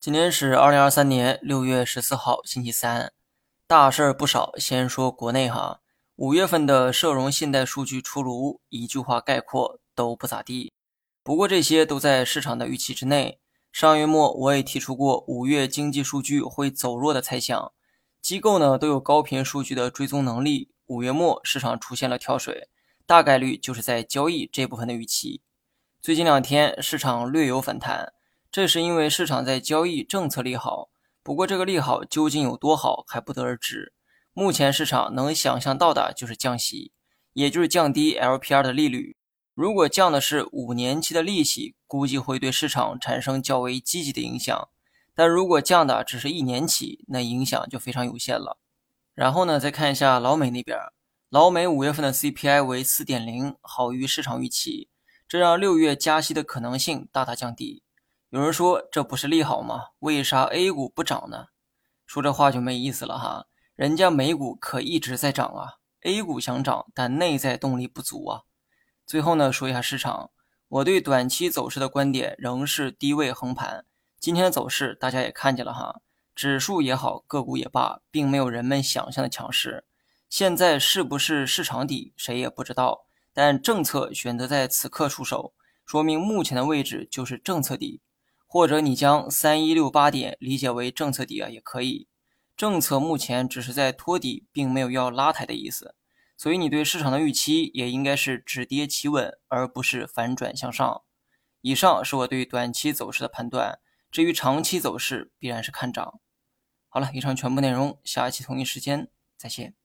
今天是二零二三年六月十四号，星期三，大事儿不少。先说国内哈，五月份的社融信贷数据出炉，一句话概括都不咋地。不过这些都在市场的预期之内。上月末我也提出过五月经济数据会走弱的猜想，机构呢都有高频数据的追踪能力。五月末市场出现了跳水，大概率就是在交易这部分的预期。最近两天市场略有反弹。这是因为市场在交易政策利好，不过这个利好究竟有多好还不得而知。目前市场能想象到的就是降息，也就是降低 LPR 的利率。如果降的是五年期的利息，估计会对市场产生较为积极的影响。但如果降的只是一年期，那影响就非常有限了。然后呢，再看一下老美那边，老美五月份的 CPI 为四点零，好于市场预期，这让六月加息的可能性大大降低。有人说这不是利好吗？为啥 A 股不涨呢？说这话就没意思了哈，人家美股可一直在涨啊，A 股想涨，但内在动力不足啊。最后呢，说一下市场，我对短期走势的观点仍是低位横盘。今天的走势大家也看见了哈，指数也好，个股也罢，并没有人们想象的强势。现在是不是市场底，谁也不知道。但政策选择在此刻出手，说明目前的位置就是政策底。或者你将三一六八点理解为政策底啊，也可以。政策目前只是在托底，并没有要拉抬的意思，所以你对市场的预期也应该是止跌企稳，而不是反转向上。以上是我对短期走势的判断，至于长期走势，必然是看涨。好了，以上全部内容，下一期同一时间再见。